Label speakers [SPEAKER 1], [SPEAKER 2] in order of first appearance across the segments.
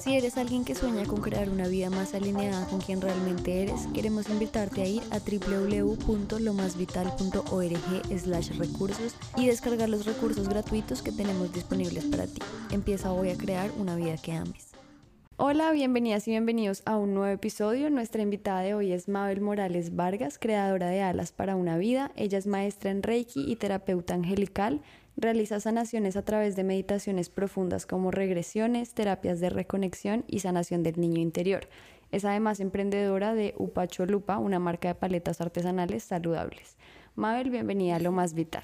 [SPEAKER 1] Si eres alguien que sueña con crear una vida más alineada con quien realmente eres, queremos invitarte a ir a www.lomasvital.org slash recursos y descargar los recursos gratuitos que tenemos disponibles para ti. Empieza hoy a crear una vida que ames. Hola, bienvenidas y bienvenidos a un nuevo episodio. Nuestra invitada de hoy es Mabel Morales Vargas, creadora de Alas para una Vida. Ella es maestra en Reiki y terapeuta angelical. Realiza sanaciones a través de meditaciones profundas como regresiones, terapias de reconexión y sanación del niño interior. Es además emprendedora de Upacho Lupa, una marca de paletas artesanales saludables. Mabel, bienvenida a Lo Más Vital.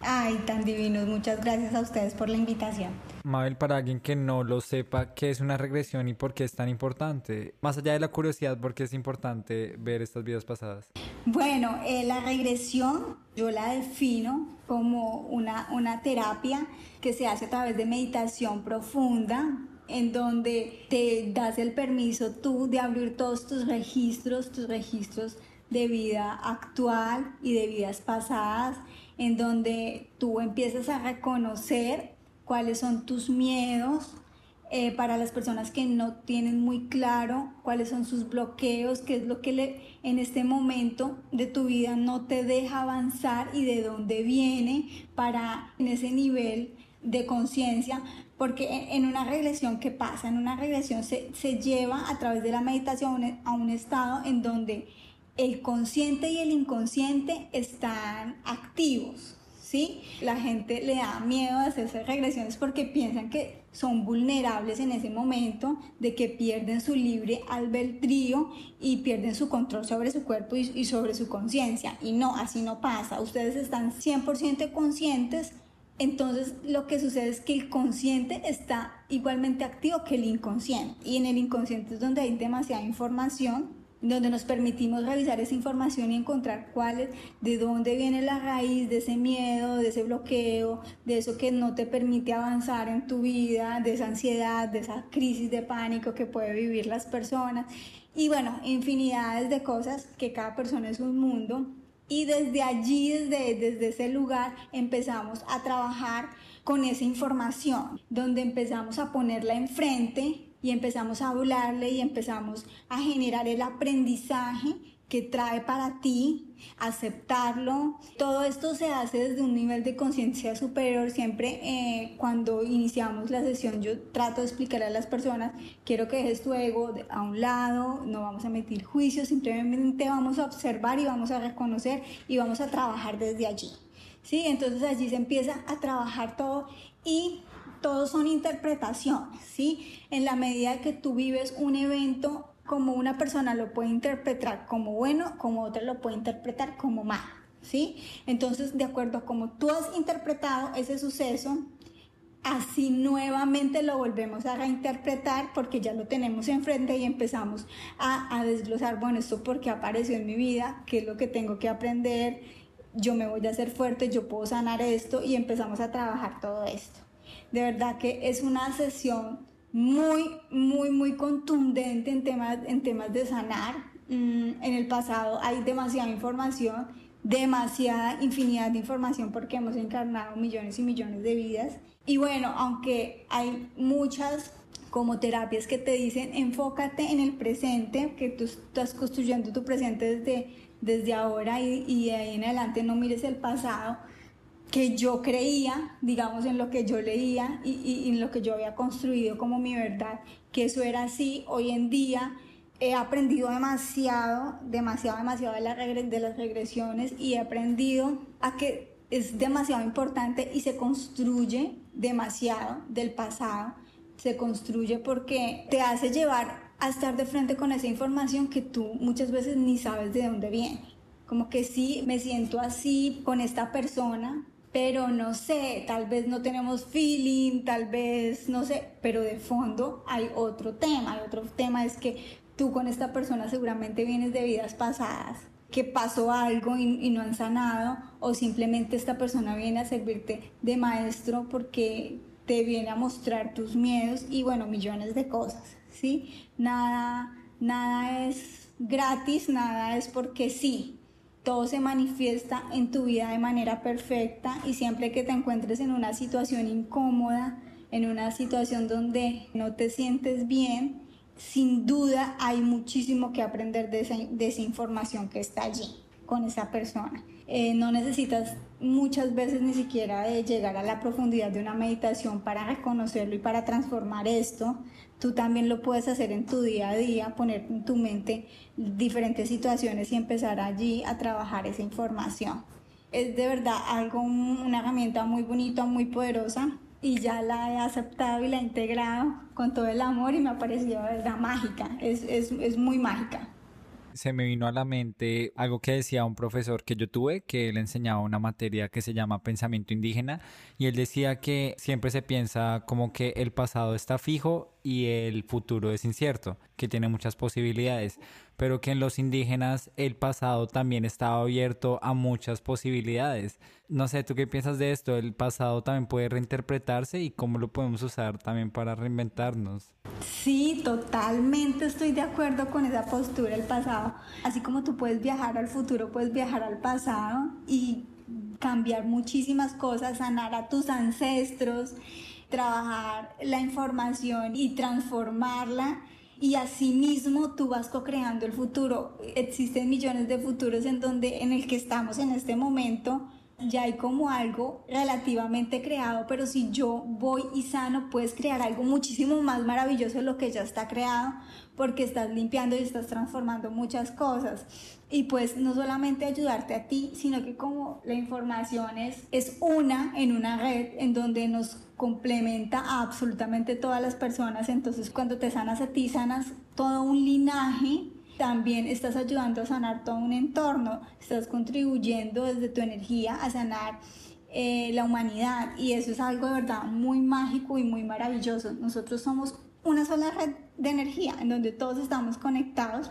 [SPEAKER 2] Ay, tan divinos. Muchas gracias a ustedes por la invitación.
[SPEAKER 3] Mabel, para alguien que no lo sepa, ¿qué es una regresión y por qué es tan importante? Más allá de la curiosidad, ¿por qué es importante ver estas vidas pasadas?
[SPEAKER 2] Bueno, eh, la regresión yo la defino como una, una terapia que se hace a través de meditación profunda, en donde te das el permiso tú de abrir todos tus registros, tus registros de vida actual y de vidas pasadas, en donde tú empiezas a reconocer cuáles son tus miedos, eh, para las personas que no tienen muy claro cuáles son sus bloqueos, qué es lo que le, en este momento de tu vida no te deja avanzar y de dónde viene para en ese nivel de conciencia, porque en, una regresión, ¿qué pasa? En una regresión se, se lleva a través de la meditación a un estado en donde el consciente y el inconsciente están activos, ¿sí? La gente le da miedo a hacerse regresiones porque piensan que son vulnerables en ese momento, de que pierden su libre albedrío y pierden su control sobre su cuerpo y, sobre su conciencia. Y no, así no pasa. Ustedes están 100% conscientes. Entonces lo que sucede es que el consciente está igualmente activo que el inconsciente. Y en el inconsciente es donde hay demasiada información donde nos permitimos revisar esa información y encontrar cuál es, de dónde viene la raíz de ese miedo, de ese bloqueo, de eso que no te permite avanzar en tu vida, de esa ansiedad, de esa crisis de pánico que puede vivir las personas. Y bueno, infinidades de cosas que cada persona es un mundo. Y desde allí, desde, desde ese lugar, empezamos a trabajar con esa información, donde empezamos a ponerla enfrente y empezamos a hablarle y empezamos a generar el aprendizaje que trae para ti, aceptarlo. Todo esto se hace desde un nivel de conciencia superior. Siempre eh, cuando iniciamos la sesión yo trato de explicarle a las personas, quiero que dejes tu ego a un lado, no vamos a emitir juicios, simplemente vamos a observar y vamos a reconocer y vamos a trabajar desde allí. ¿Sí? Entonces allí se empieza a trabajar todo y todos son interpretaciones, ¿sí? En la medida que tú vives un evento, como una persona lo puede interpretar como bueno, como otra lo puede interpretar como malo, ¿sí? Entonces, de acuerdo a cómo tú has interpretado ese suceso, así nuevamente lo volvemos a reinterpretar porque ya lo tenemos enfrente y empezamos a, a desglosar, bueno, esto porque apareció en mi vida, qué es lo que tengo que aprender, yo me voy a hacer fuerte, yo puedo sanar esto y empezamos a trabajar todo esto. De verdad que es una sesión muy, muy, muy contundente en temas, en temas de sanar. Mm, en el pasado hay demasiada información, demasiada infinidad de información porque hemos encarnado millones y millones de vidas. Y bueno, aunque hay muchas como terapias que te dicen enfócate en el presente, que tú estás construyendo tu presente desde, desde ahora y, y de ahí en adelante no mires el pasado que yo creía, digamos, en lo que yo leía y, en lo que yo había construido como mi verdad, que eso era así. Hoy en día he aprendido demasiado, demasiado, demasiado de, de las regresiones y he aprendido a que es demasiado importante y se construye demasiado del pasado. Se construye porque te hace llevar a estar de frente con esa información que tú muchas veces ni sabes de dónde viene. Como que sí, me siento así con esta persona, pero no sé, tal vez no tenemos feeling, tal vez no sé, pero de fondo hay otro tema, hay otro tema es que tú con esta persona seguramente vienes de vidas pasadas, que pasó algo y, no han sanado, o simplemente esta persona viene a servirte de maestro porque te viene a mostrar tus miedos y bueno, millones de cosas, ¿sí? Nada, nada es gratis, nada es porque sí. Todo se manifiesta en tu vida de manera perfecta y siempre que te encuentres en una situación incómoda, en una situación donde no te sientes bien, sin duda hay muchísimo que aprender de esa, información que está allí con esa persona. Eh, no necesitas muchas veces ni siquiera de llegar a la profundidad de una meditación para reconocerlo y para transformar esto. Tú también lo puedes hacer en tu día a día, poner en tu mente diferentes situaciones y empezar allí a trabajar esa información. Es de verdad algo, una herramienta muy bonita, muy poderosa y ya la he aceptado y la he integrado con todo el amor y me ha parecido de verdad mágica, es, es, es muy mágica
[SPEAKER 3] se me vino a la mente algo que decía un profesor que yo tuve, que él enseñaba una materia que se llama pensamiento indígena, y él decía que siempre se piensa como que el pasado está fijo y el futuro es incierto, que tiene muchas posibilidades, pero que en los indígenas el pasado también estaba abierto a muchas posibilidades. No sé, ¿tú qué piensas de esto? ¿El pasado también puede reinterpretarse y cómo lo podemos usar también para reinventarnos?
[SPEAKER 2] Sí, totalmente estoy de acuerdo con esa postura del pasado. Así como tú puedes viajar al futuro, puedes viajar al pasado y cambiar muchísimas cosas, sanar a tus ancestros, trabajar la información y transformarla y asimismo tú vas co-creando el futuro. Existen millones de futuros en donde en el que estamos en este momento ya hay como algo relativamente creado, pero si yo voy y sano, puedes crear algo muchísimo más maravilloso de lo que ya está creado, porque estás limpiando y estás transformando muchas cosas. Y pues no solamente ayudarte a ti, sino que como la información es, es una en una red en donde nos complementa a absolutamente todas las personas. Entonces, cuando te sanas a ti, sanas todo un linaje. También estás ayudando a sanar todo un entorno, estás contribuyendo desde tu energía a sanar eh, la humanidad y eso es algo de verdad muy mágico y muy maravilloso. Nosotros somos una sola red de energía en donde todos estamos conectados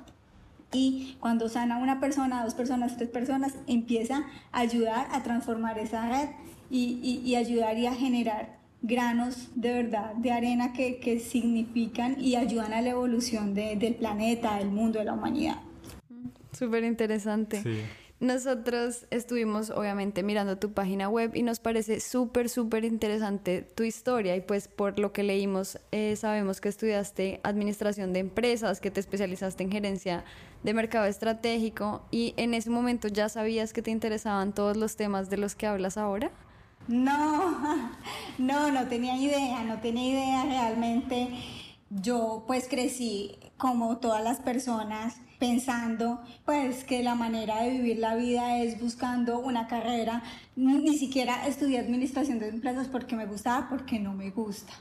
[SPEAKER 2] y cuando sana una persona, dos personas, tres personas, empieza a ayudar a transformar esa red y, y, y ayudar y a generar granos de verdad de arena que, que significan y ayudan a la evolución de, del planeta, del mundo, de la humanidad.
[SPEAKER 1] Súper interesante. Sí. Nosotros estuvimos obviamente mirando tu página web y nos parece súper, súper interesante tu historia y pues por lo que leímos eh, sabemos que estudiaste administración de empresas, que te especializaste en gerencia de mercado estratégico y en ese momento ya sabías que te interesaban todos los temas de los que hablas ahora.
[SPEAKER 2] No, no, no tenía idea, no tenía idea realmente. Yo pues crecí como todas las personas pensando pues que la manera de vivir la vida es buscando una carrera. Ni siquiera estudié administración de empresas porque me gustaba, porque no me gusta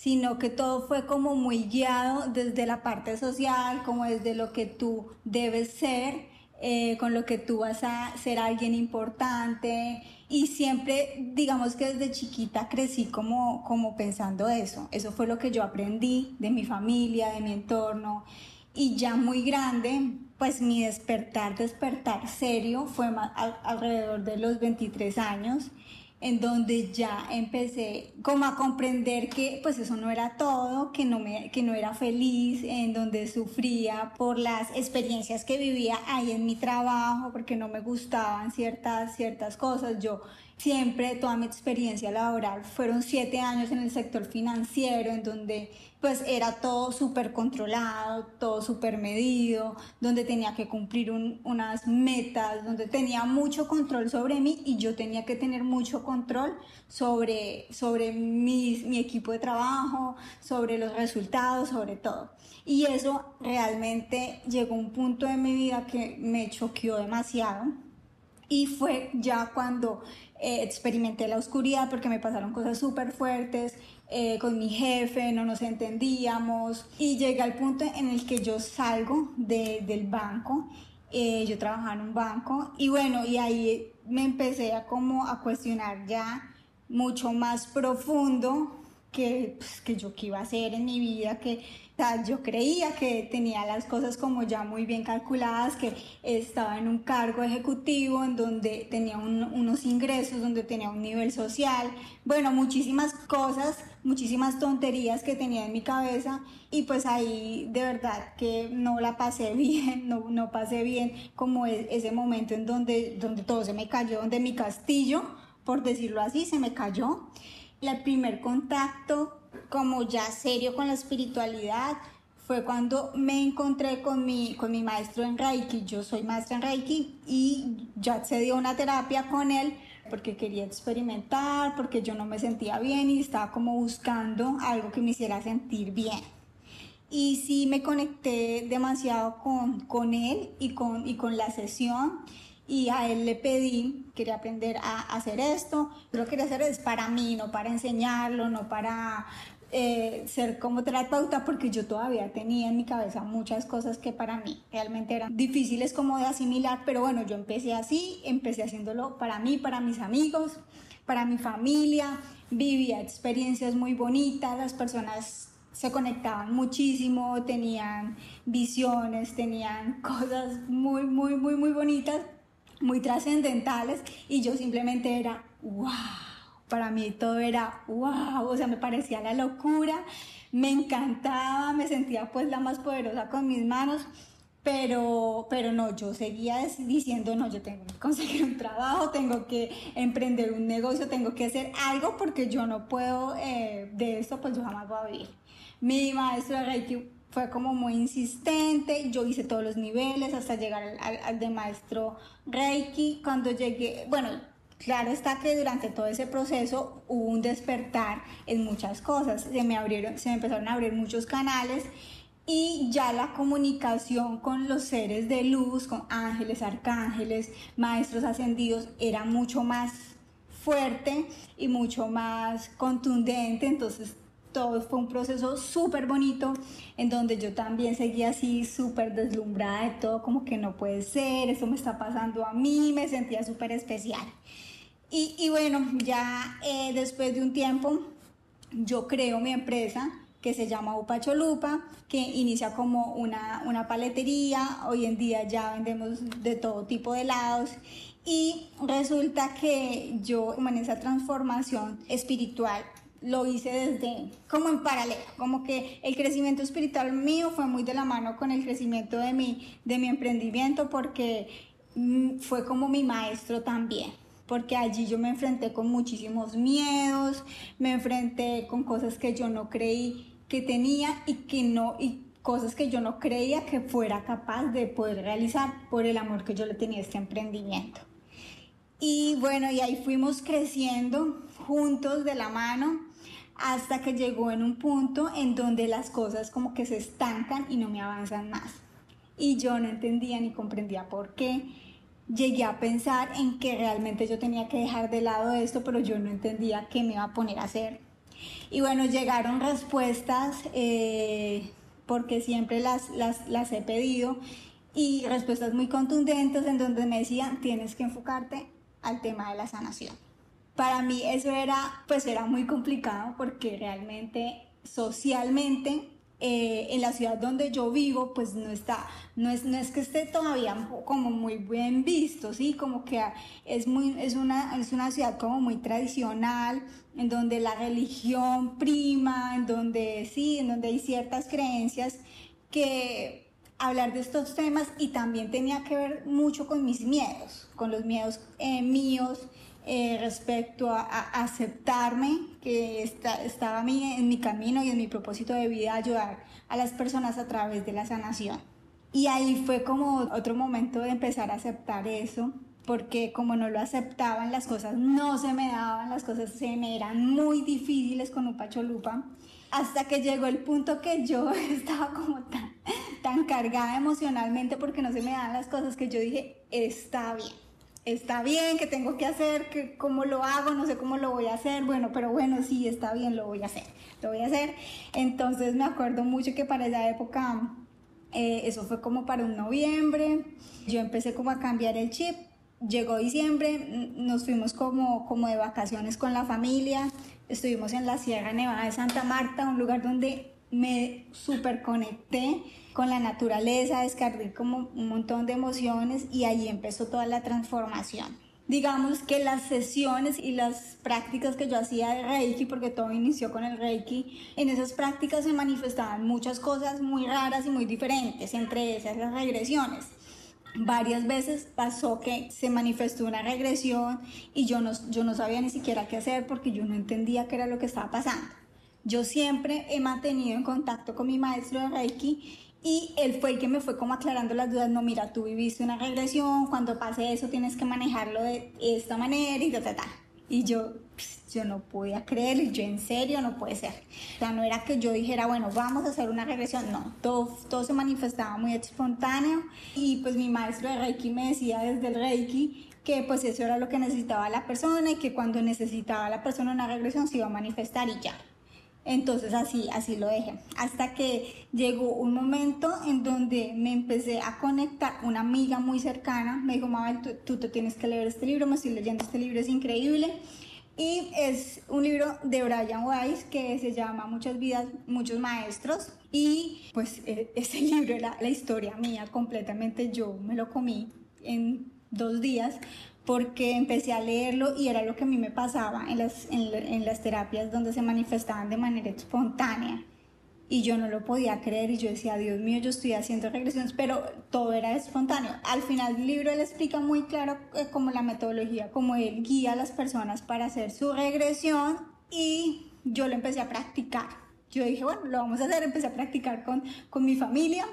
[SPEAKER 2] sino que todo fue como muy guiado desde la parte social, como desde lo que tú debes ser, eh, con lo que tú vas a ser alguien importante, y siempre, digamos que desde chiquita crecí como, como pensando eso. Eso fue lo que yo aprendí de mi familia, de mi entorno. Y ya muy grande, pues mi despertar, despertar serio fue alrededor de los 23 años en donde ya empecé como a comprender que pues eso no era todo, que no, me, que no era feliz, en donde sufría por las experiencias que vivía ahí en mi trabajo, porque no me gustaban ciertas, ciertas cosas. Yo siempre, toda mi experiencia laboral, fueron siete años en el sector financiero, en donde pues era todo súper controlado, todo súper medido, donde tenía que cumplir unas metas, donde tenía mucho control sobre mí y yo tenía que tener mucho control sobre, sobre mi, mi equipo de trabajo, sobre los resultados, sobre todo. Y eso realmente llegó a un punto de mi vida que me choqueó demasiado. Y fue ya cuando eh, experimenté la oscuridad porque me pasaron cosas súper fuertes, eh, con mi jefe, no nos entendíamos. Y llegué al punto en el que yo salgo de, del banco, eh, yo trabajaba en un banco y bueno, y ahí me empecé a como a cuestionar ya mucho más profundo que, pues, que yo qué iba a hacer en mi vida, que yo creía que tenía las cosas como ya muy bien calculadas, que estaba en un cargo ejecutivo, en donde tenía unos ingresos, donde tenía un nivel social, bueno, muchísimas cosas, muchísimas tonterías que tenía en mi cabeza y pues ahí de verdad que no la pasé bien, no, no pasé bien como e, ese momento en donde, donde todo se me cayó, donde mi castillo, por decirlo así, se me cayó. El primer contacto como ya serio con la espiritualidad fue cuando me encontré con mi, con mi maestro en Reiki. Yo soy maestra en Reiki y ya accedí a una terapia con él porque quería experimentar, porque yo no me sentía bien y estaba como buscando algo que me hiciera sentir bien. Y sí me conecté demasiado con, con él y con, y con la sesión y a él le pedí, quería aprender a hacer esto, lo que quería hacer es para mí, no para enseñarlo, no para eh, ser como terapeuta, porque yo todavía tenía en mi cabeza muchas cosas que para mí realmente eran difíciles como de asimilar, pero bueno, yo empecé así, empecé haciéndolo para mí, para mis amigos, para mi familia, vivía experiencias muy bonitas, las personas se conectaban muchísimo, tenían visiones, tenían cosas muy, muy, muy, muy bonitas muy trascendentales y yo simplemente era, wow, para mí todo era, wow, o sea, me parecía la locura, me encantaba, me sentía pues la más poderosa con mis manos, pero, pero no, yo seguía diciendo, no, yo tengo que conseguir un trabajo, tengo que emprender un negocio, tengo que hacer algo porque yo no puedo, eh, de esto pues yo jamás voy a vivir. Mi maestro de Reiki fue como muy insistente, yo hice todos los niveles hasta llegar al, de maestro Reiki. Cuando llegué, bueno, claro está que durante todo ese proceso hubo un despertar en muchas cosas, se me abrieron, se me empezaron a abrir muchos canales y ya la comunicación con los seres de luz, con ángeles, arcángeles, maestros ascendidos, era mucho más fuerte y mucho más contundente, entonces todo fue un proceso súper bonito en donde yo también seguía así súper deslumbrada de todo, como que no puede ser, eso me está pasando a mí, me sentía súper especial. Y, y, bueno, ya eh, después de un tiempo yo creo mi empresa que se llama Upacholupa, que inicia como una, una paletería, hoy en día ya vendemos de todo tipo de helados y resulta que yo en esa transformación espiritual lo hice desde como en paralelo, como que el crecimiento espiritual mío fue muy de la mano con el crecimiento de mi, de mi emprendimiento porque mm, fue como mi maestro también, porque allí yo me enfrenté con muchísimos miedos, me enfrenté con cosas que yo no creí que tenía y que no y cosas que yo no creía que fuera capaz de poder realizar por el amor que yo le tenía a este emprendimiento. Y bueno, y ahí fuimos creciendo juntos de la mano hasta que llegó en un punto en donde las cosas como que se estancan y no me avanzan más. Y yo no entendía ni comprendía por qué. Llegué a pensar en que realmente yo tenía que dejar de lado esto, pero yo no entendía qué me iba a poner a hacer. Y bueno, llegaron respuestas, eh, porque siempre las, las, las he pedido, y respuestas muy contundentes en donde me decían, tienes que enfocarte al tema de la sanación. Para mí eso era, pues era muy complicado porque realmente socialmente eh, en la ciudad donde yo vivo, pues no está, no es, no es que esté todavía como muy bien visto, ¿sí? Como que es, muy, es, una, es una ciudad como muy tradicional, en donde la religión prima, en donde sí, en donde hay ciertas creencias que hablar de estos temas y también tenía que ver mucho con mis miedos, con los miedos eh, míos, eh, respecto a, aceptarme, que estaba en mi camino y en mi propósito de vida ayudar a las personas a través de la sanación. Y ahí fue como otro momento de empezar a aceptar eso, porque como no lo aceptaban, las cosas no se me daban, las cosas se me eran muy difíciles con un pacholupa, hasta que llegó el punto que yo estaba como tan, tan cargada emocionalmente porque no se me daban las cosas que yo dije, está bien está bien, que tengo que hacer, que cómo lo hago, no sé cómo lo voy a hacer, bueno, pero bueno, sí, está bien, lo voy a hacer, lo voy a hacer. Entonces me acuerdo mucho que para esa época, eh, eso fue como para un noviembre, yo empecé como a cambiar el chip, llegó diciembre, nos fuimos como, como de vacaciones con la familia, estuvimos en la Sierra Nevada de Santa Marta, un lugar donde me super conecté con la naturaleza, descargué como un montón de emociones y ahí empezó toda la transformación. Digamos que las sesiones y las prácticas que yo hacía de Reiki, porque todo inició con el Reiki, en esas prácticas se manifestaban muchas cosas muy raras y muy diferentes, entre esas las regresiones varias veces pasó que se manifestó una regresión y yo no, yo no sabía ni siquiera qué hacer porque yo no entendía qué era lo que estaba pasando. Yo siempre he mantenido en contacto con mi maestro de Reiki y él fue el que me fue como aclarando las dudas. No, mira, tú viviste una regresión, cuando pase eso tienes que manejarlo de esta manera y ta, ta, ta. Y yo, yo no podía creer, yo en serio no puede ser. O sea, no era que yo dijera, bueno, vamos a hacer una regresión, no, todo, todo se manifestaba muy espontáneo y pues mi maestro de Reiki me decía desde el Reiki que pues eso era lo que necesitaba la persona y que cuando necesitaba la persona una regresión se iba a manifestar y ya. Entonces así, así lo dejé. Hasta que llegó un momento en donde me empecé a conectar, una amiga muy cercana me dijo, Mabel, tú, tú te tienes que leer este libro, me estoy leyendo este libro, es increíble. Y es un libro de Brian Weiss que se llama Muchas vidas, muchos maestros. Y pues e, ese libro era la historia mía completamente. Yo me lo comí en dos días porque empecé a leerlo y era lo que a mí me pasaba en las, en, en las terapias donde se manifestaban de manera espontánea y yo no lo podía creer y yo decía, Dios mío, yo estoy haciendo regresiones, pero todo era espontáneo. Al final del libro él explica muy claro eh, como la metodología, como él guía a las personas para hacer su regresión y yo lo empecé a practicar. Yo dije, bueno, lo vamos a hacer, empecé a practicar con, con mi familia.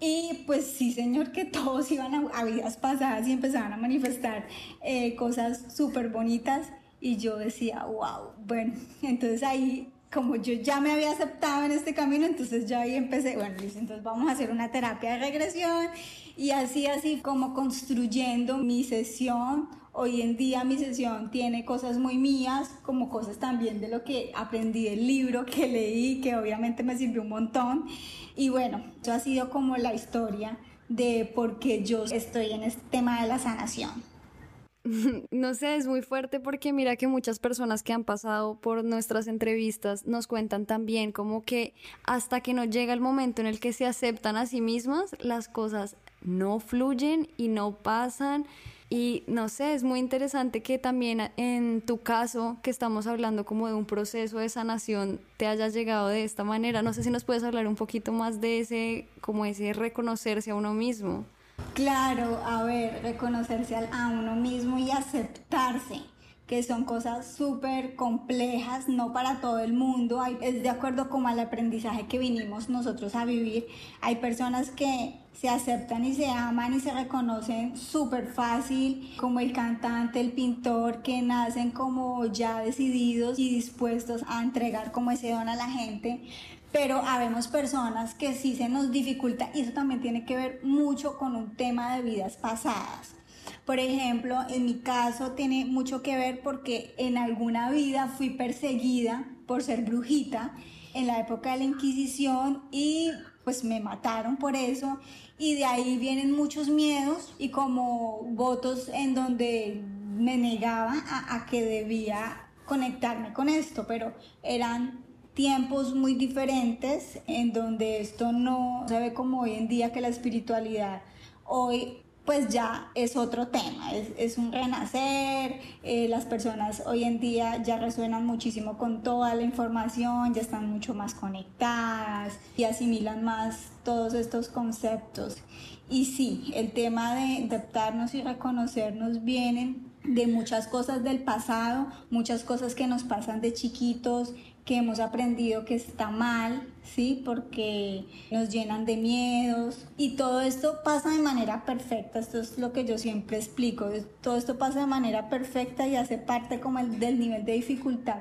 [SPEAKER 2] Y pues sí, señor, que todos iban a, vidas pasadas y empezaban a manifestar eh, cosas súper bonitas. Y yo decía, wow, bueno, entonces ahí como yo ya me había aceptado en este camino, entonces ya ahí empecé, bueno, entonces vamos a hacer una terapia de regresión y así, así como construyendo mi sesión. Hoy en día mi sesión tiene cosas muy mías, como cosas también de lo que aprendí del libro que leí, que obviamente me sirvió un montón. Y bueno, eso ha sido como la historia de por qué yo estoy en este tema de la sanación.
[SPEAKER 1] No sé, es muy fuerte porque mira que muchas personas que han pasado por nuestras entrevistas nos cuentan también como que hasta que no llega el momento en el que se aceptan a sí mismas, las cosas no fluyen y no pasan. Y no sé, es muy interesante que también en tu caso, que estamos hablando como de un proceso de sanación, te haya llegado de esta manera. No sé si nos puedes hablar un poquito más de ese, como ese reconocerse a uno mismo.
[SPEAKER 2] Claro, a ver, reconocerse a uno mismo y aceptarse que son cosas súper complejas, no para todo el mundo, es de acuerdo como al aprendizaje que vinimos nosotros a vivir. Hay personas que se aceptan y se aman y se reconocen súper fácil, como el cantante, el pintor, que nacen como ya decididos y dispuestos a entregar como ese don a la gente pero habemos personas que sí se nos dificulta y eso también tiene que ver mucho con un tema de vidas pasadas. Por ejemplo, en mi caso tiene mucho que ver porque en alguna vida fui perseguida por ser brujita en la época de la Inquisición y pues me mataron por eso. Y de ahí vienen muchos miedos y como votos en donde me negaba a, que debía conectarme con esto, pero eran tiempos muy diferentes en donde esto no se ve como hoy en día que la espiritualidad hoy pues ya es otro tema, es, un renacer, eh, las personas hoy en día ya resuenan muchísimo con toda la información, ya están mucho más conectadas y asimilan más todos estos conceptos. Y sí, el tema de adaptarnos y reconocernos vienen de muchas cosas del pasado, muchas cosas que nos pasan de chiquitos, que hemos aprendido que está mal, ¿sí? Porque nos llenan de miedos y todo esto pasa de manera perfecta, esto es lo que yo siempre explico, todo esto pasa de manera perfecta y hace parte como el, del nivel de dificultad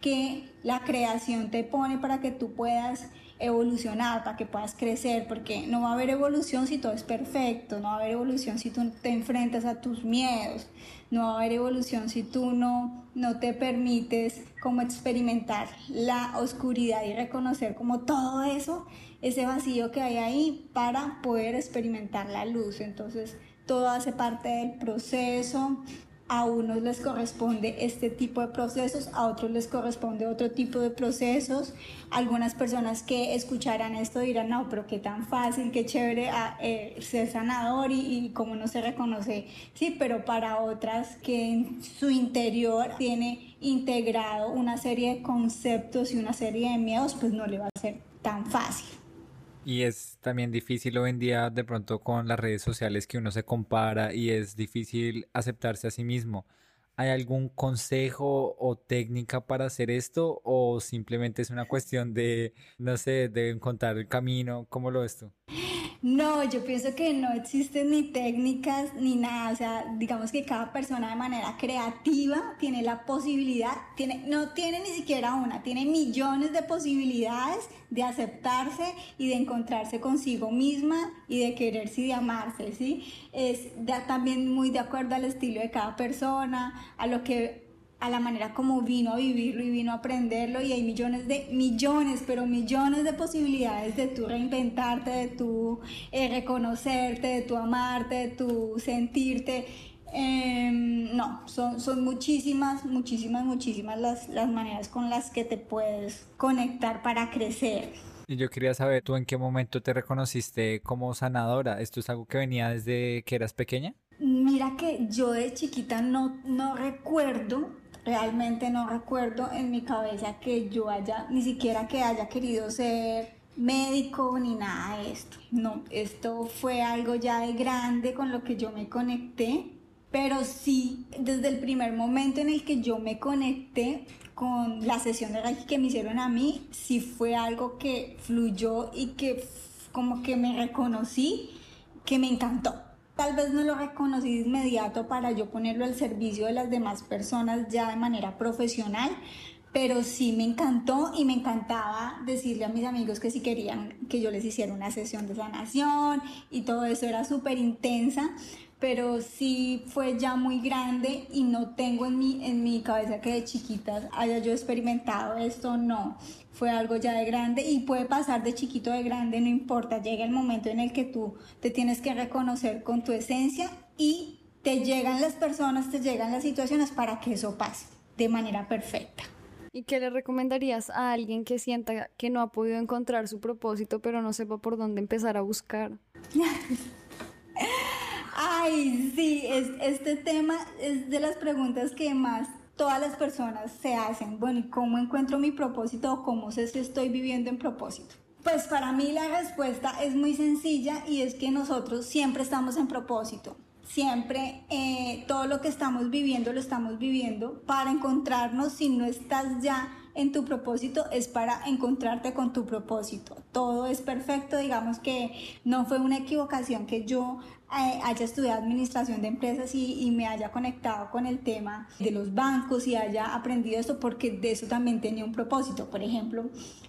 [SPEAKER 2] que la creación te pone para que tú puedas evolucionar, para que puedas crecer, porque no va a haber evolución si todo es perfecto, no va a haber evolución si tú te enfrentas a tus miedos, no va a haber evolución si tú no, no te permites como experimentar la oscuridad y reconocer como todo eso, ese vacío que hay ahí para poder experimentar la luz. Entonces, todo hace parte del proceso a unos les corresponde este tipo de procesos, a otros les corresponde otro tipo de procesos. Algunas personas que escucharán esto dirán, no, pero qué tan fácil, qué chévere eh, ser sanador y, y cómo no se reconoce. Sí, pero para otras que en su interior tiene integrado una serie de conceptos y una serie de miedos, pues no le va a ser tan fácil.
[SPEAKER 3] Y es también difícil hoy en día de pronto con las redes sociales que uno se compara y es difícil aceptarse a sí mismo. ¿Hay algún consejo o técnica para hacer esto o simplemente es una cuestión de, no sé, de encontrar el camino? ¿Cómo lo ves tú?
[SPEAKER 2] No, yo pienso que no existen ni técnicas ni nada, o sea, digamos que cada persona de manera creativa tiene la posibilidad, tiene, no tiene ni siquiera una, tiene millones de posibilidades de aceptarse y de encontrarse consigo misma y de quererse y de amarse, ¿sí? Es también muy de acuerdo al estilo de cada persona, a lo que a la manera como vino a vivirlo y vino a aprenderlo y hay millones de, millones, pero millones de posibilidades de tú reinventarte, de tú eh, reconocerte, de tú amarte, de tú sentirte. Em, no, son, son muchísimas, muchísimas, muchísimas las, las maneras con las que te puedes conectar para crecer.
[SPEAKER 3] Y yo quería saber, ¿tú en qué momento te reconociste como sanadora? ¿Esto es algo que venía desde que eras pequeña?
[SPEAKER 2] Mira que yo de chiquita no, no recuerdo realmente no recuerdo en mi cabeza que yo haya, ni siquiera que haya querido ser médico ni nada de esto. No, esto fue algo ya de grande con lo que yo me conecté, pero sí, desde el primer momento en el que yo me conecté con la sesión de Reiki que me hicieron a mí, sí fue algo que fluyó y que como que me reconocí, que me encantó. Tal vez no lo reconocí de inmediato para yo ponerlo al servicio de las demás personas ya de manera profesional, pero sí me encantó y me encantaba decirle a mis amigos que si querían que yo les hiciera una sesión de sanación y todo eso era súper intensa, pero sí fue ya muy grande y no tengo en mi, en mi cabeza que de chiquitas haya yo experimentado esto, no fue algo ya de grande y puede pasar de chiquito de grande, no importa, llega el momento en el que tú te tienes que reconocer con tu esencia y te llegan las personas, te llegan las situaciones para que eso pase de manera perfecta.
[SPEAKER 1] ¿Y qué le recomendarías a alguien que sienta que no ha podido encontrar su propósito, pero no sepa por dónde empezar a buscar?
[SPEAKER 2] Ay, sí, es, este tema es de las preguntas que más todas las personas se hacen, bueno, ¿y cómo encuentro mi propósito o cómo sé si estoy viviendo en propósito? Pues para mí la respuesta es muy sencilla y es que nosotros siempre estamos en propósito. Siempre eh, todo lo que estamos viviendo lo estamos viviendo para encontrarnos si no estás ya en tu propósito es para encontrarte con tu propósito. Todo es perfecto, digamos que no fue una equivocación que yo haya estudiado administración de empresas y, me haya conectado con el tema de los bancos y haya aprendido esto porque de eso también tenía un propósito. Por ejemplo,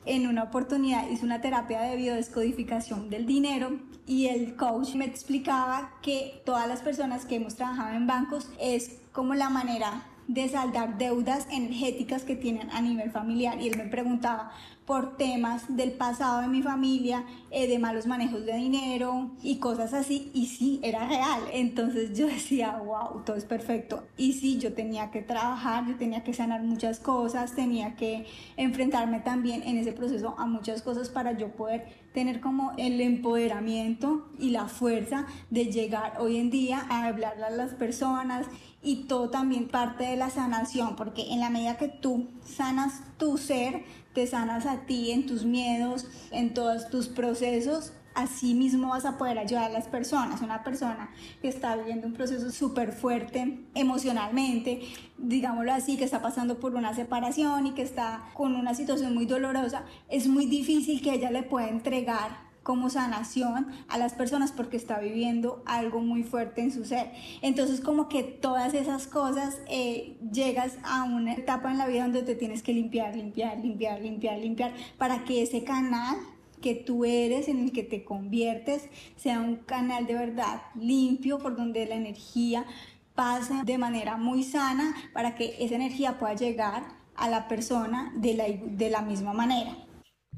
[SPEAKER 2] en una oportunidad hice una terapia de biodescodificación del dinero y el coach me explicaba que todas las personas que hemos trabajado en bancos es como la manera de saldar deudas energéticas que tienen a nivel familiar. Y él me preguntaba por temas del pasado de mi familia, eh, de malos manejos de dinero y cosas así. Y sí, era real. Entonces yo decía, wow, todo es perfecto. Y sí, yo tenía que trabajar, yo tenía que sanar muchas cosas, tenía que enfrentarme también en ese proceso a muchas cosas para yo poder tener como el empoderamiento y la fuerza de llegar hoy en día a hablarle a las personas y todo también parte de la sanación, porque en la medida que tú sanas tu ser, te sanas a ti en tus miedos, en todos tus procesos, así mismo vas a poder ayudar a las personas. Una persona que está viviendo un proceso súper fuerte emocionalmente, digámoslo así, que está pasando por una separación y que está con una situación muy dolorosa, es muy difícil que ella le pueda entregar como sanación a las personas porque está viviendo algo muy fuerte en su ser. Entonces como que todas esas cosas eh, llegas a una etapa en la vida donde te tienes que limpiar, limpiar, limpiar, limpiar, limpiar para que ese canal que tú eres, en el que te conviertes, sea un canal de verdad limpio por donde la energía pase de manera muy sana para que esa energía pueda llegar a la persona de la, de la misma manera.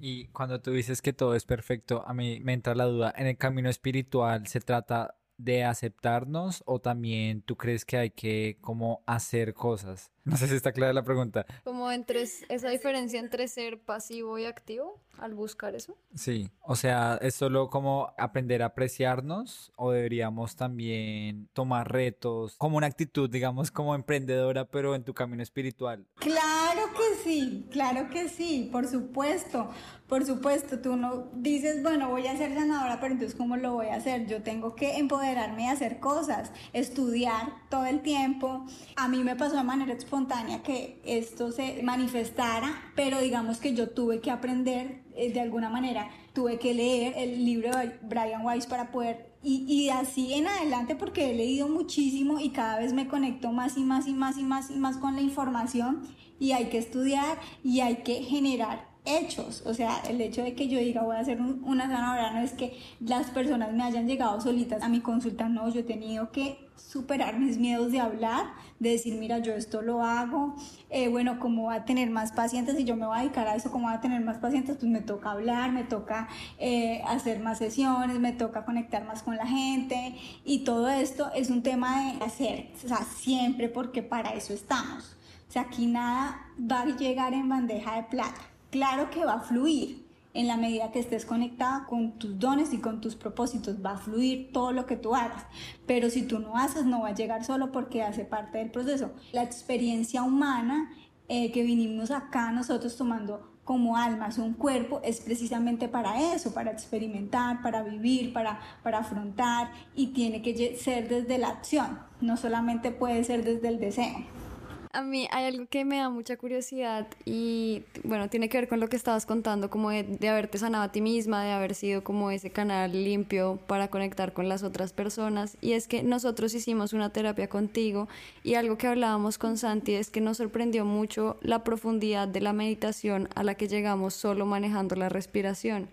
[SPEAKER 3] Y cuando tú dices que todo es perfecto, a mí me entra la duda, ¿en el camino espiritual se trata de aceptarnos o también tú crees que hay que hacer cosas? No sé si está clara la pregunta.
[SPEAKER 1] Como entre esa diferencia entre ser pasivo y activo al buscar eso.
[SPEAKER 3] Sí, o sea, es solo como aprender a apreciarnos o deberíamos también tomar retos como una actitud, digamos, como emprendedora, pero en tu camino espiritual.
[SPEAKER 2] Claro que sí, claro que sí, por supuesto. Por supuesto, tú no dices, bueno, voy a ser sanadora, pero entonces ¿cómo lo voy a hacer? Yo tengo que empoderarme y hacer cosas, estudiar todo el tiempo. A mí me pasó de manera espontánea que esto se manifestara, pero digamos que yo tuve que aprender eh, de alguna manera, tuve que leer el libro de Brian Weiss para poder y, así en adelante porque he leído muchísimo y cada vez me conecto más y más y más y más y más con la información y hay que estudiar y hay que generar hechos. O sea, el hecho de que yo diga voy a hacer una sanadora no es que las personas me hayan llegado solitas a mi consulta, no, yo he tenido que superar mis miedos de hablar, de decir, mira, yo esto lo hago, eh, bueno, como va a tener más pacientes y yo me voy a dedicar a eso, como va a tener más pacientes, pues me toca hablar, me toca eh, hacer más sesiones, me toca conectar más con la gente y todo esto es un tema de hacer, o sea, siempre porque para eso estamos. O sea, aquí nada va a llegar en bandeja de plata claro que va a fluir. En la medida que estés conectada con tus dones y con tus propósitos, va a fluir todo lo que tú hagas. Pero si tú no haces, no va a llegar solo porque hace parte del proceso. La experiencia humana eh, que vinimos acá nosotros tomando como almas, un cuerpo, es precisamente para eso, para experimentar, para vivir, para, para afrontar y tiene que ser desde la acción, no solamente puede ser desde el deseo.
[SPEAKER 1] A mí hay algo que me da mucha curiosidad y bueno, tiene que ver con lo que estabas contando, como de, de, haberte sanado a ti misma, de haber sido como ese canal limpio para conectar con las otras personas. Y es que nosotros hicimos una terapia contigo y algo que hablábamos con Santi es que nos sorprendió mucho la profundidad de la meditación a la que llegamos solo manejando la respiración.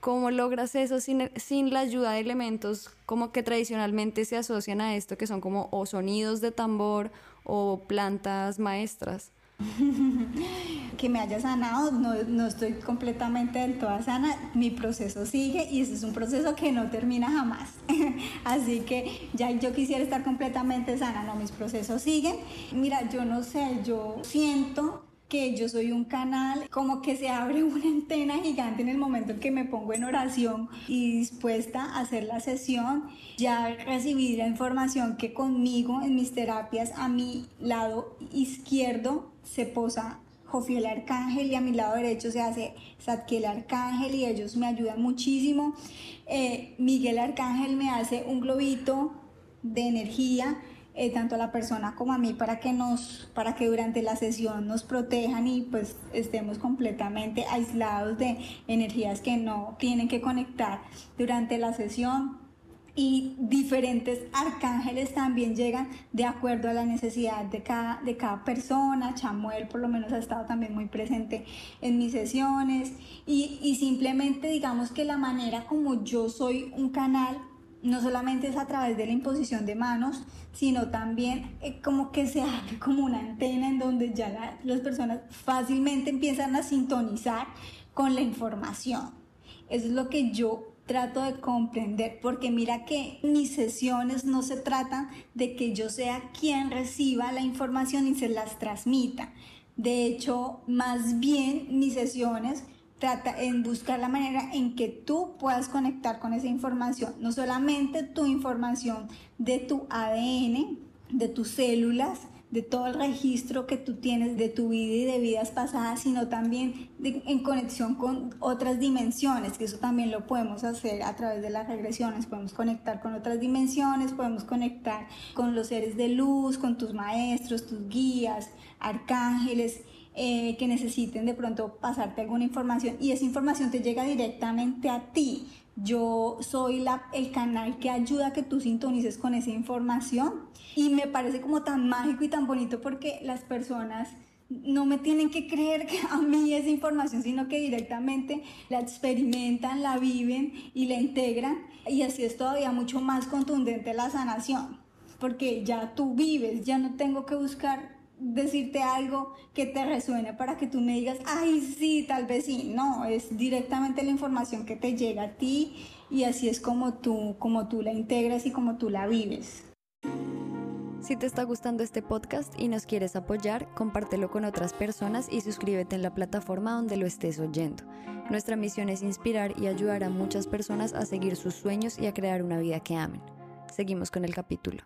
[SPEAKER 1] ¿Cómo logras eso sin, sin la ayuda de elementos como que tradicionalmente se asocian a esto, que son como o sonidos de tambor o plantas maestras?
[SPEAKER 2] que me haya sanado, no, no, estoy completamente del todo sana, mi proceso sigue y ese es un proceso que no termina jamás. Así que ya yo quisiera estar completamente sana, no, mis procesos siguen. Mira, yo no sé, yo siento que yo soy un canal, como que se abre una antena gigante en el momento en que me pongo en oración y dispuesta a hacer la sesión, ya recibí la información que conmigo en mis terapias a mi lado izquierdo se posa Jofiel Arcángel y a mi lado derecho se hace Satkiel Arcángel y ellos me ayudan muchísimo. Eh, Miguel Arcángel me hace un globito de energía eh, tanto a la persona como a mí para que nos para que durante la sesión nos protejan y pues estemos completamente aislados de energías que no tienen que conectar durante la sesión y diferentes arcángeles también llegan de acuerdo a la necesidad de cada, de cada persona. Chamuel por lo menos ha estado también muy presente en mis sesiones y, y simplemente digamos que la manera como yo soy un canal no solamente es a través de la imposición de manos, sino también eh, como que se abre como una antena en donde ya las personas fácilmente empiezan a sintonizar con la información. Eso es lo que yo trato de comprender, porque mira que mis sesiones no se tratan de que yo sea quien reciba la información y se las transmita. De hecho, más bien mis sesiones trata en buscar la manera en que tú puedas conectar con esa información, no solamente tu información de tu ADN, de tus células, de todo el registro que tú tienes de tu vida y de vidas pasadas, sino también en conexión con otras dimensiones, que eso también lo podemos hacer a través de las regresiones, podemos conectar con otras dimensiones, podemos conectar con los seres de luz, con tus maestros, tus guías, arcángeles, eh, que necesiten de pronto pasarte alguna información y esa información te llega directamente a ti. Yo soy la, el canal que ayuda a que tú sintonices con esa información y me parece como tan mágico y tan bonito porque las personas no me tienen que creer que a mí esa información, sino que directamente la experimentan, la viven y la integran y así es todavía mucho más contundente la sanación, porque ya tú vives, ya no tengo que buscar decirte algo que te resuene para que tú me digas, ay, sí, tal vez sí. No, es directamente la información que te llega a ti y así es como tú, como tú la integras y como tú la vives.
[SPEAKER 1] Si te está gustando este podcast y nos quieres apoyar, compártelo con otras personas y suscríbete en la plataforma donde lo estés oyendo. Nuestra misión es inspirar y ayudar a muchas personas a seguir sus sueños y a crear una vida que amen. Seguimos con el capítulo.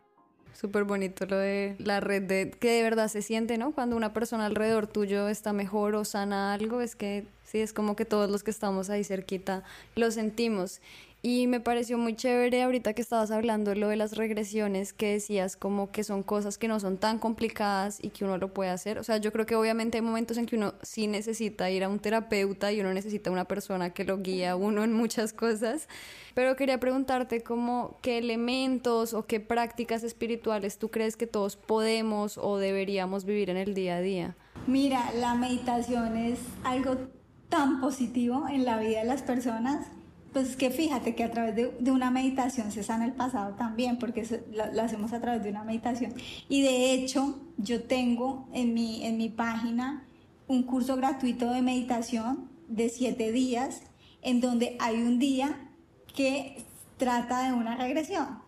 [SPEAKER 1] Súper bonito lo de la red de que de verdad se siente, ¿no? Cuando una persona alrededor tuyo está mejor o sana algo, es que sí, es como que todos los que estamos ahí cerquita lo sentimos. Y me pareció muy chévere ahorita que estabas hablando lo de las regresiones, que decías como que son cosas que no son tan complicadas y que uno lo puede hacer. O sea, yo creo que obviamente hay momentos en que uno sí necesita ir a un terapeuta y uno necesita una persona que lo guíe a uno en muchas cosas. Pero quería preguntarte como qué elementos o qué prácticas espirituales tú crees que todos podemos o deberíamos vivir en el día a día.
[SPEAKER 2] Mira, la meditación es algo tan positivo en la vida de las personas pues es que fíjate que a través de, una meditación se sana el pasado también, porque lo, hacemos a través de una meditación. Y de hecho, yo tengo en mi, en mi página un curso gratuito de meditación de siete días, en donde hay un día que trata de una regresión.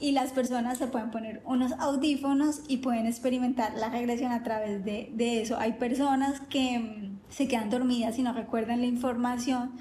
[SPEAKER 2] Y las personas se pueden poner unos audífonos y pueden experimentar la regresión a través de, de eso. Hay personas que mm, se quedan dormidas y no recuerdan la información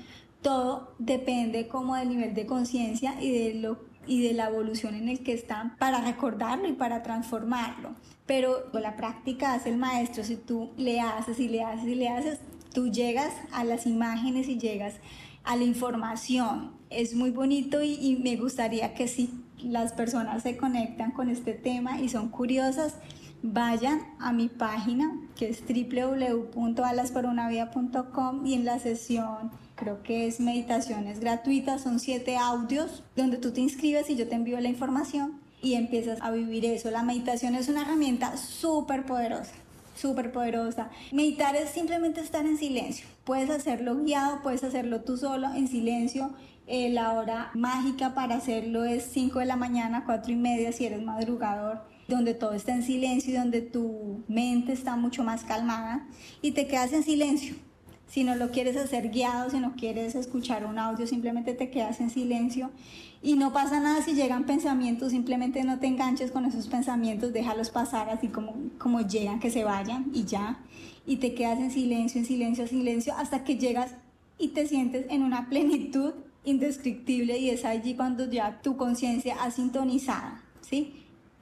[SPEAKER 2] todo depende como del nivel de conciencia y de lo y de la evolución en el que están para recordarlo y para transformarlo. Pero la práctica hace el maestro, si tú le haces y le haces y le haces, tú llegas a las imágenes y llegas a la información. Es muy bonito y, me gustaría que si las personas se conectan con este tema y son curiosas, vayan a mi página que es www.alasporunavida.com y en la sesión creo que es meditaciones gratuitas, son siete audios donde tú te inscribes y yo te envío la información y empiezas a vivir eso. La meditación es una herramienta súper poderosa, súper poderosa. Meditar es simplemente estar en silencio. Puedes hacerlo guiado, puedes hacerlo tú solo, en silencio. Eh, la hora mágica para hacerlo es 5 de la mañana, 4 y media si eres madrugador donde todo está en silencio y donde tu mente está mucho más calmada y te quedas en silencio si no lo quieres hacer guiado, si no quieres escuchar un audio, simplemente te quedas en silencio y no pasa nada si llegan pensamientos, simplemente no te enganches con esos pensamientos, déjalos pasar así como, como llegan, que se vayan y ya. Y te quedas en silencio, en silencio, en silencio, hasta que llegas y te sientes en una plenitud indescriptible y es allí cuando ya tu conciencia ha sintonizada, ¿sí?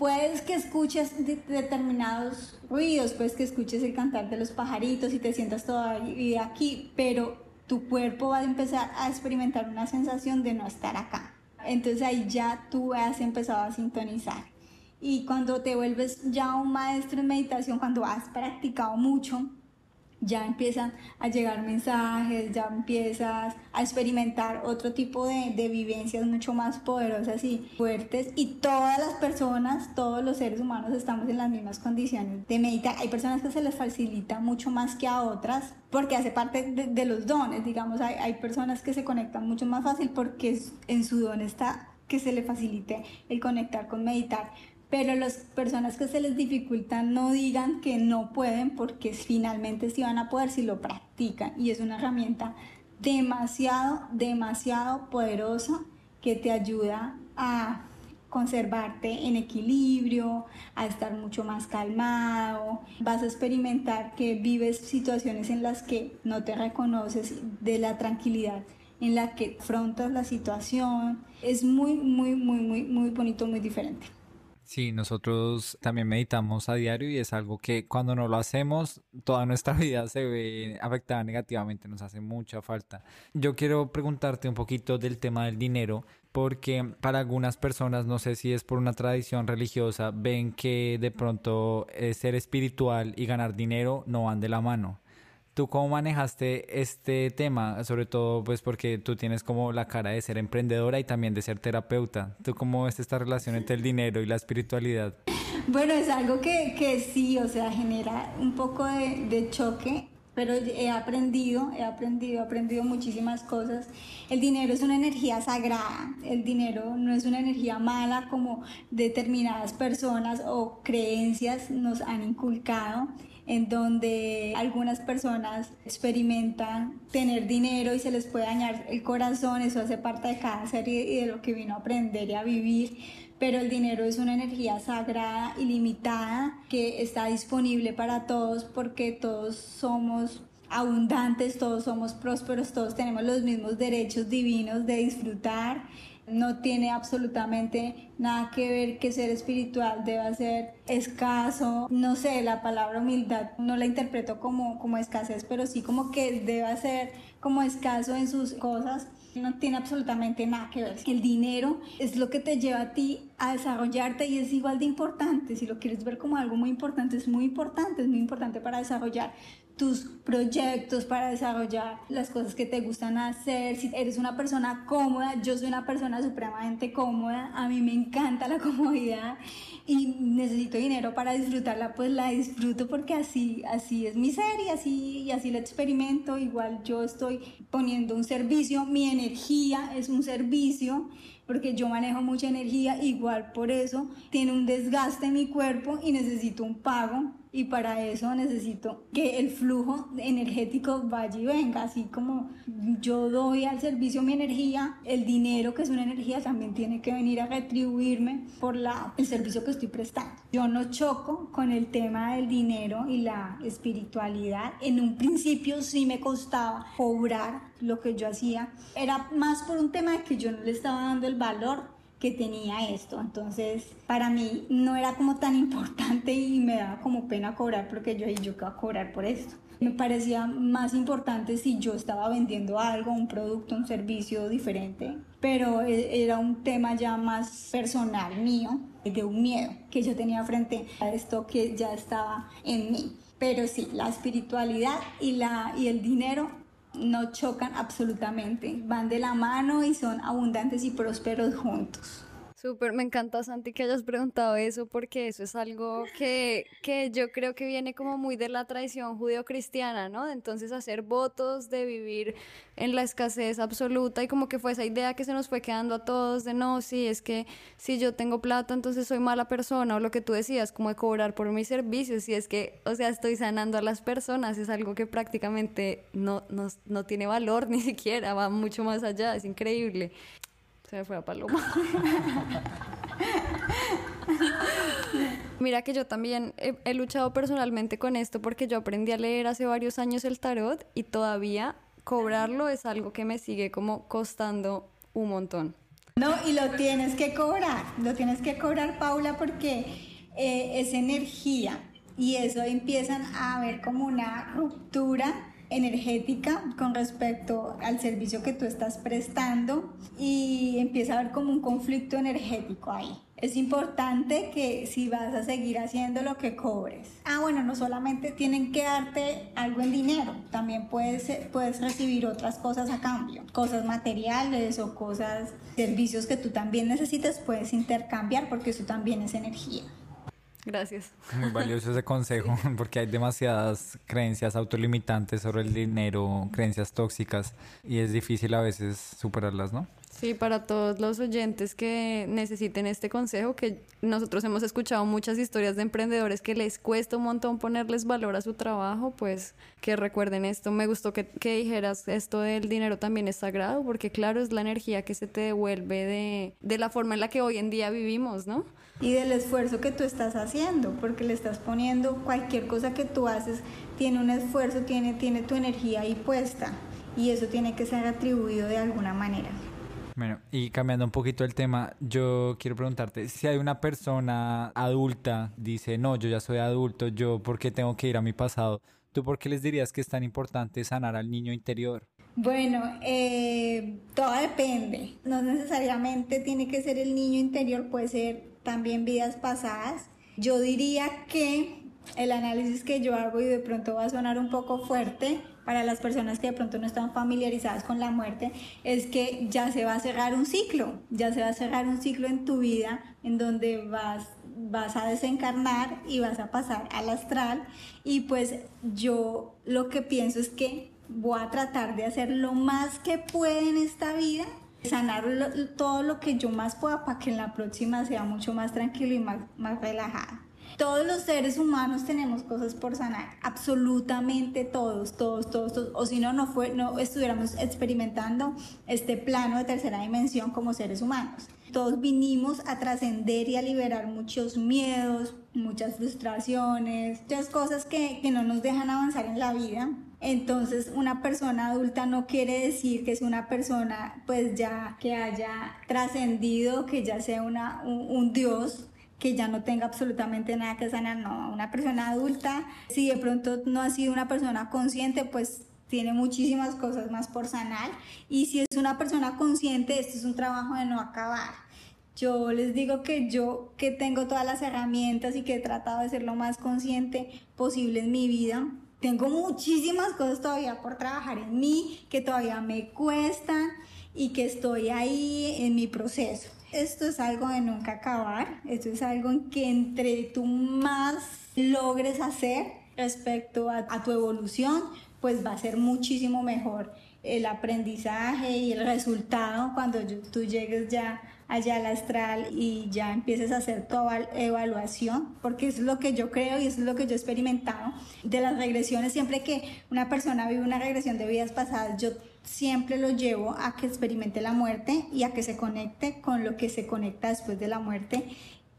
[SPEAKER 2] Puedes que escuches determinados ruidos, puedes que escuches el cantar de los pajaritos y te sientas todavía aquí, pero tu cuerpo va a empezar a experimentar una sensación de no estar acá. Entonces ahí ya tú has empezado a sintonizar. Y cuando te vuelves ya un maestro en meditación, cuando has practicado mucho, ya empiezan a llegar mensajes, ya empiezas a experimentar otro tipo de, de, vivencias mucho más poderosas y fuertes. Y todas las personas, todos los seres humanos estamos en las mismas condiciones de meditar. Hay personas que se les facilita mucho más que a otras porque hace parte de, de los dones, digamos, hay, hay personas que se conectan mucho más fácil porque en su don está que se le facilite el conectar con meditar pero las personas que se les dificultan no digan que no pueden porque finalmente sí van a poder si lo practican y es una herramienta demasiado, demasiado poderosa que te ayuda a conservarte en equilibrio, a estar mucho más calmado, vas a experimentar que vives situaciones en las que no te reconoces de la tranquilidad en la que afrontas la situación. Es muy, muy, muy, muy, muy bonito, muy diferente.
[SPEAKER 3] Sí, nosotros también meditamos a diario y es algo que cuando no lo hacemos, toda nuestra vida se ve afectada negativamente, nos hace mucha falta. Yo quiero preguntarte un poquito del tema del dinero, porque para algunas personas, no sé si es por una tradición religiosa, ven que de pronto ser espiritual y ganar dinero no van de la mano. ¿Tú cómo manejaste este tema? Sobre todo, pues porque tú tienes como la cara de ser emprendedora y también de ser terapeuta. ¿Tú cómo ves esta relación entre el dinero y la espiritualidad?
[SPEAKER 2] Bueno, es algo que, que sí, o sea, genera un poco de, de choque pero he aprendido, he aprendido, he aprendido muchísimas cosas. El dinero es una energía sagrada, el dinero no es una energía mala como determinadas personas o creencias nos han inculcado en donde algunas personas experimentan tener dinero y se les puede dañar el corazón, eso hace parte de cada ser y de lo que vino a aprender y a vivir pero el dinero es una energía sagrada, ilimitada, que está disponible para todos porque todos somos abundantes, todos somos prósperos, todos tenemos los mismos derechos divinos de disfrutar. No tiene absolutamente nada que ver que ser espiritual deba ser escaso. No sé, la palabra humildad no la interpreto como, como escasez, pero sí como que deba ser como escaso en sus cosas no tiene absolutamente nada que ver. El dinero es lo que te lleva a ti a desarrollarte y es igual de importante. Si lo quieres ver como algo muy importante, es muy importante, es muy importante para desarrollar tus proyectos, para desarrollar las cosas que te gustan hacer. Si eres una persona cómoda, yo soy una persona supremamente cómoda, a mí me encanta la comodidad y necesito dinero para disfrutarla, pues la disfruto porque así, así es mi ser y así, y así la experimento. Igual yo estoy poniendo un servicio, mi energía es un servicio porque yo manejo mucha energía, igual por eso tiene un desgaste en mi cuerpo y necesito un pago y para eso necesito que el flujo energético vaya y venga, así como yo doy al servicio mi energía, el dinero que es una energía también tiene que venir a retribuirme por la, el servicio que estoy prestando. Yo no choco con el tema del dinero y la espiritualidad. En un principio sí me costaba cobrar lo que yo hacía. Era más por un tema de que yo no le estaba dando el valor que tenía esto. Entonces, para mí no era como tan importante y me daba como pena cobrar porque yo, yo qué a cobrar por esto. Me parecía más importante si yo estaba vendiendo algo, un producto, un servicio diferente, pero e, era un tema ya más personal mío, de un miedo que yo tenía frente a esto que ya estaba en mí. Pero sí, la espiritualidad y, la, y el dinero no chocan absolutamente, van de la mano y son abundantes y prósperos juntos.
[SPEAKER 1] Súper, me encanta Santi que hayas preguntado eso porque eso es algo que, que yo creo que viene como muy de la tradición judío-cristiana, ¿no? Entonces hacer votos, de vivir en la escasez absoluta y como que fue esa idea que se nos fue quedando a todos de no, sí, es que si yo tengo plata entonces soy mala persona o lo que tú decías, como de cobrar por mis servicios y es que, o sea, estoy sanando a las personas, es algo que prácticamente no, no, no tiene valor ni siquiera, va mucho más allá, es increíble. Se me fue a Paloma. Mira que yo también he, luchado personalmente con esto porque yo aprendí a leer hace varios años el tarot y todavía cobrarlo es algo que me sigue como costando un montón.
[SPEAKER 2] No, y lo tienes que cobrar, lo tienes que cobrar, Paula, porque eh, es energía y eso empiezan a ver como una ruptura energética con respecto al servicio que tú estás prestando y empieza a haber como un conflicto energético ahí. Es importante que si vas a seguir haciendo lo que cobres. Ah, bueno, no solamente tienen que darte algo en dinero, también puedes, puedes recibir otras cosas a cambio, cosas materiales o cosas, servicios que tú también necesitas, puedes intercambiar porque eso también es energía.
[SPEAKER 1] Gracias.
[SPEAKER 3] Muy valioso ese consejo, porque hay demasiadas creencias autolimitantes sobre el dinero, creencias tóxicas, y es difícil a veces superarlas, ¿no?
[SPEAKER 1] Sí, para todos los oyentes que necesiten este consejo, que nosotros hemos escuchado muchas historias de emprendedores que les cuesta un montón ponerles valor a su trabajo, pues que recuerden esto. Me gustó que, dijeras esto del dinero también es sagrado, porque claro, es la energía que se te devuelve de, de la forma en la que hoy en día vivimos, ¿no?
[SPEAKER 2] y del esfuerzo que tú estás haciendo, porque le estás poniendo cualquier cosa que tú haces, tiene un esfuerzo, tiene, tiene tu energía ahí puesta y eso tiene que ser atribuido de alguna manera.
[SPEAKER 3] Bueno, y cambiando un poquito el tema, yo quiero preguntarte, si hay una persona adulta, dice, no, yo ya soy adulto, yo, ¿por qué tengo que ir a mi pasado? ¿Tú por qué les dirías que es tan importante sanar al niño interior?
[SPEAKER 2] Bueno, eh, todo depende. No necesariamente tiene que ser el niño interior, puede ser también vidas pasadas. Yo diría que el análisis que yo hago y de pronto va a sonar un poco fuerte para las personas que de pronto no están familiarizadas con la muerte, es que ya se va a cerrar un ciclo, ya se va a cerrar un ciclo en tu vida en donde vas vas a desencarnar y vas a pasar al astral y pues yo lo que pienso es que voy a tratar de hacer lo más que pueda en esta vida sanar todo lo que yo más pueda para que en la próxima sea mucho más tranquilo y más, más relajada. Todos los seres humanos tenemos cosas por sanar, absolutamente todos, todos, todos, todos. o si no, no, fue, no estuviéramos experimentando este plano de tercera dimensión como seres humanos. Todos vinimos a trascender y a liberar muchos miedos, muchas frustraciones, muchas cosas que, que no nos dejan avanzar en la vida. Entonces, una persona adulta no quiere decir que es una persona pues ya que haya trascendido, que ya sea una, un, un dios, que ya no tenga absolutamente nada que sanar, no, una persona adulta, si de pronto no ha sido una persona consciente, pues tiene muchísimas cosas más por sanar y si es una persona consciente, este es un trabajo de no acabar. Yo les digo que yo que tengo todas las herramientas y que he tratado de ser lo más consciente posible en mi vida, tengo muchísimas cosas todavía por trabajar en mí, que todavía me cuestan y que estoy ahí en mi proceso esto es algo de nunca acabar, esto es algo en que entre tú más logres hacer respecto a, tu evolución, pues va a ser muchísimo mejor el aprendizaje y el resultado cuando tú llegues ya allá al astral y ya empieces a hacer tu evaluación, porque es lo que yo creo y es lo que yo he experimentado de las regresiones. Siempre que una persona vive una regresión de vidas pasadas, yo siempre lo llevo a que experimente la muerte y a que se conecte con lo que se conecta después de la muerte.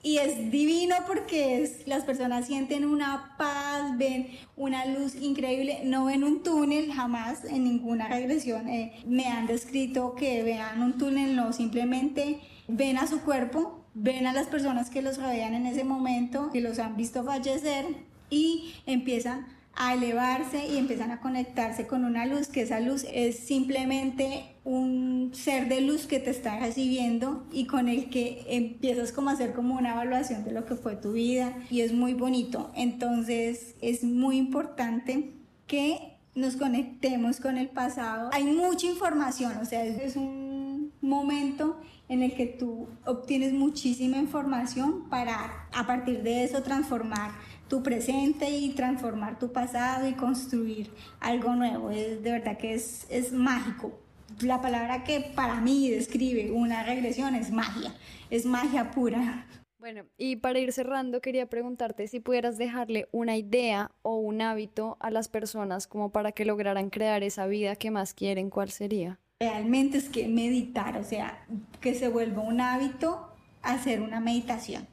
[SPEAKER 2] Y es divino porque es, las personas sienten una paz, ven una luz increíble, no ven un túnel jamás en ninguna regresión. Eh, me han descrito que vean un túnel, no, simplemente ven a su cuerpo, ven a las personas que los rodean en ese momento, que los han visto fallecer y empiezan a elevarse y empiezan a conectarse con una luz, que esa luz es simplemente un ser de luz que te está recibiendo y con el que empiezas como a hacer como una evaluación de lo que fue tu vida y es muy bonito. Entonces es muy importante que nos conectemos con el pasado. Hay mucha información, o sea, es un momento en el que tú obtienes muchísima información para a partir de eso transformar tu presente y transformar tu pasado y construir algo nuevo. Es, de verdad que es, es mágico. La palabra que para mí describe una regresión es magia, es magia pura.
[SPEAKER 1] Bueno, y para ir cerrando, quería preguntarte si pudieras dejarle una idea o un hábito a las personas como para que lograran crear esa vida que más quieren, ¿cuál sería?
[SPEAKER 2] Realmente es que meditar, o sea, que se vuelva un hábito hacer una meditación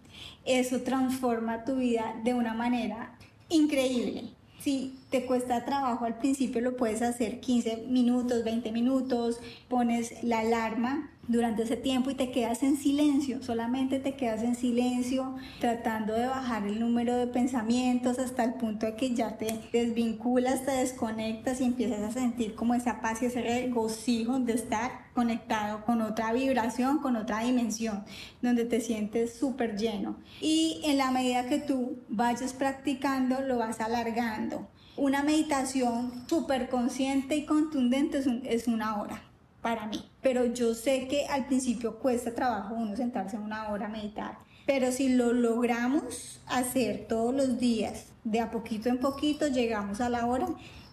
[SPEAKER 2] eso transforma tu vida de una manera increíble. Si te cuesta trabajo al principio, lo puedes hacer 15 minutos, 20 minutos, pones la alarma durante ese tiempo y te quedas en silencio, solamente te quedas en silencio tratando de bajar el número de pensamientos hasta el punto de que ya te desvinculas, te desconectas y empiezas a sentir como esa paz y ese regocijo de estar conectado con otra vibración, con otra dimensión, donde te sientes súper lleno. Y en la medida que tú vayas practicando, lo vas alargando. Una meditación súper consciente y contundente es, es una hora para mí. Pero yo sé que al principio cuesta trabajo uno sentarse una hora a meditar. Pero si lo logramos hacer todos los días, de a poquito en poquito, llegamos a la hora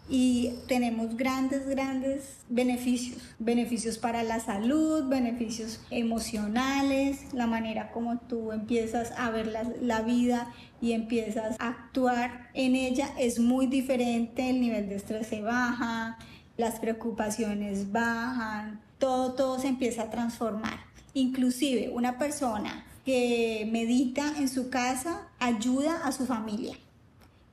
[SPEAKER 2] y tenemos grandes, grandes beneficios. Beneficios para la salud, beneficios emocionales, la manera como tú empiezas a ver la, vida y empiezas a actuar en ella es muy diferente, el nivel de estrés se baja, las preocupaciones bajan, todo, todo se empieza a transformar. Inclusive una persona que medita en su casa ayuda a su familia,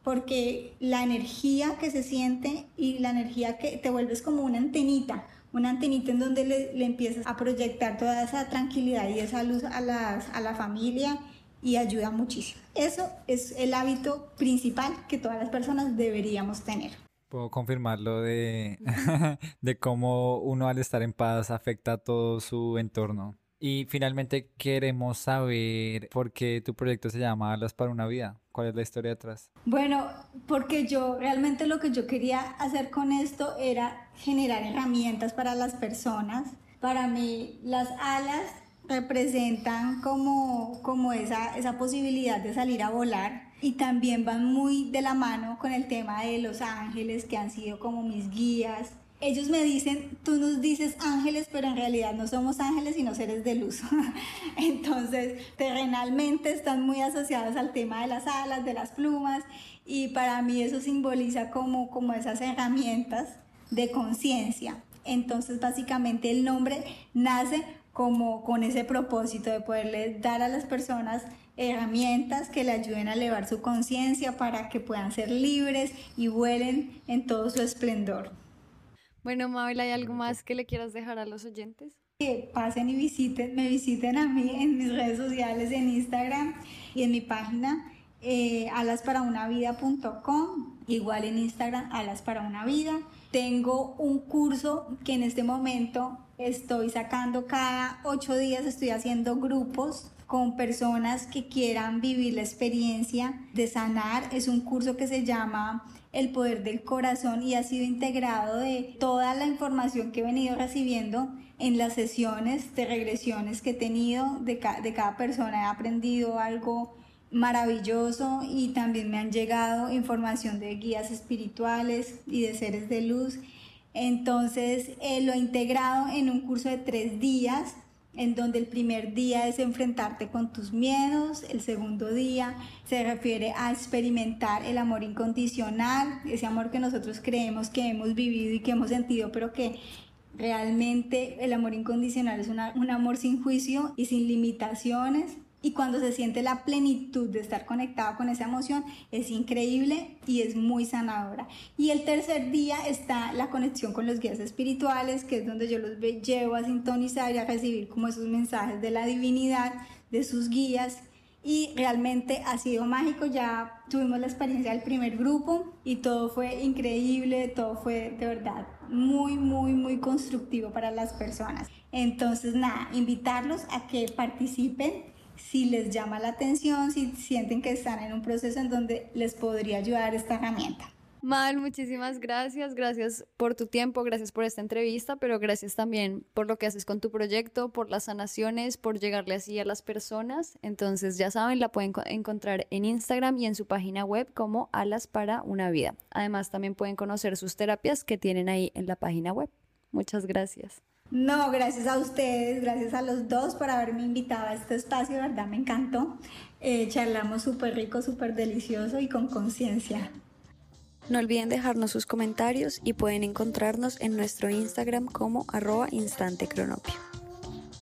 [SPEAKER 2] porque la energía que se siente y la energía que te vuelves como una antenita, una antenita en donde le, empiezas a proyectar toda esa tranquilidad y esa luz a, las, a la familia y ayuda muchísimo. Eso es el hábito principal que todas las personas deberíamos tener.
[SPEAKER 3] Puedo confirmar lo de, de cómo uno al estar en paz afecta a todo su entorno. Y finalmente queremos saber por qué tu proyecto se llama Alas para una vida. ¿Cuál es la historia detrás?
[SPEAKER 2] Bueno, porque yo realmente lo que yo quería hacer con esto era generar herramientas para las personas. Para mí las alas representan como, como esa, esa posibilidad de salir a volar y también van muy de la mano con el tema de los ángeles que han sido como mis guías. Ellos me dicen, tú nos dices ángeles, pero en realidad no somos ángeles, sino seres de luz. Entonces, terrenalmente están muy asociados al tema de las alas, de las plumas, y para mí eso simboliza como, como esas herramientas de conciencia. Entonces, básicamente el nombre nace como con ese propósito de poderle dar a las personas herramientas que le ayuden a elevar su conciencia para que puedan ser libres y vuelen en todo su esplendor.
[SPEAKER 1] Bueno, Mabel, ¿hay algo más que le quieras dejar a los oyentes?
[SPEAKER 2] Que pasen y visiten, me visiten a mí en mis redes sociales, en Instagram y en mi página eh, alasparaunaVida.com, igual en Instagram, Alas para una Vida. Tengo un curso que en este momento estoy sacando cada ocho días, estoy haciendo grupos con personas que quieran vivir la experiencia de sanar. Es un curso que se llama El Poder del Corazón y ha sido integrado de toda la información que he venido recibiendo en las sesiones de regresiones que he tenido de, de cada persona. He aprendido algo maravilloso y también me han llegado información de guías espirituales y de seres de luz. Entonces eh, lo he integrado en un curso de tres días en donde el primer día es enfrentarte con tus miedos, el segundo día se refiere a experimentar el amor incondicional, ese amor que nosotros creemos que hemos vivido y que hemos sentido, pero que realmente el amor incondicional es un amor sin juicio y sin limitaciones. Y cuando se siente la plenitud de estar conectado con esa emoción, es increíble y es muy sanadora. Y el tercer día está la conexión con los guías espirituales, que es donde yo los llevo a sintonizar y a recibir como esos mensajes de la divinidad, de sus guías. Y realmente ha sido mágico, ya tuvimos la experiencia del primer grupo y todo fue increíble, todo fue de verdad muy, muy, muy constructivo para las personas. Entonces, nada, invitarlos a que participen si les llama la atención, si sienten que están en un proceso en donde les podría ayudar esta herramienta.
[SPEAKER 1] Mal, muchísimas gracias. Gracias por tu tiempo, gracias por esta entrevista, pero gracias también por lo que haces con tu proyecto, por las sanaciones, por llegarle así a las personas. Entonces, ya saben, la pueden encontrar en Instagram y en su página web como Alas para una Vida. Además, también pueden conocer sus terapias que tienen ahí en la página web. Muchas gracias.
[SPEAKER 2] No, gracias a ustedes, gracias a los dos por haberme invitado a este espacio, verdad me encantó. Eh, charlamos súper rico, súper delicioso y con conciencia.
[SPEAKER 1] No olviden dejarnos sus comentarios y pueden encontrarnos en nuestro Instagram como arroba instantecronopio.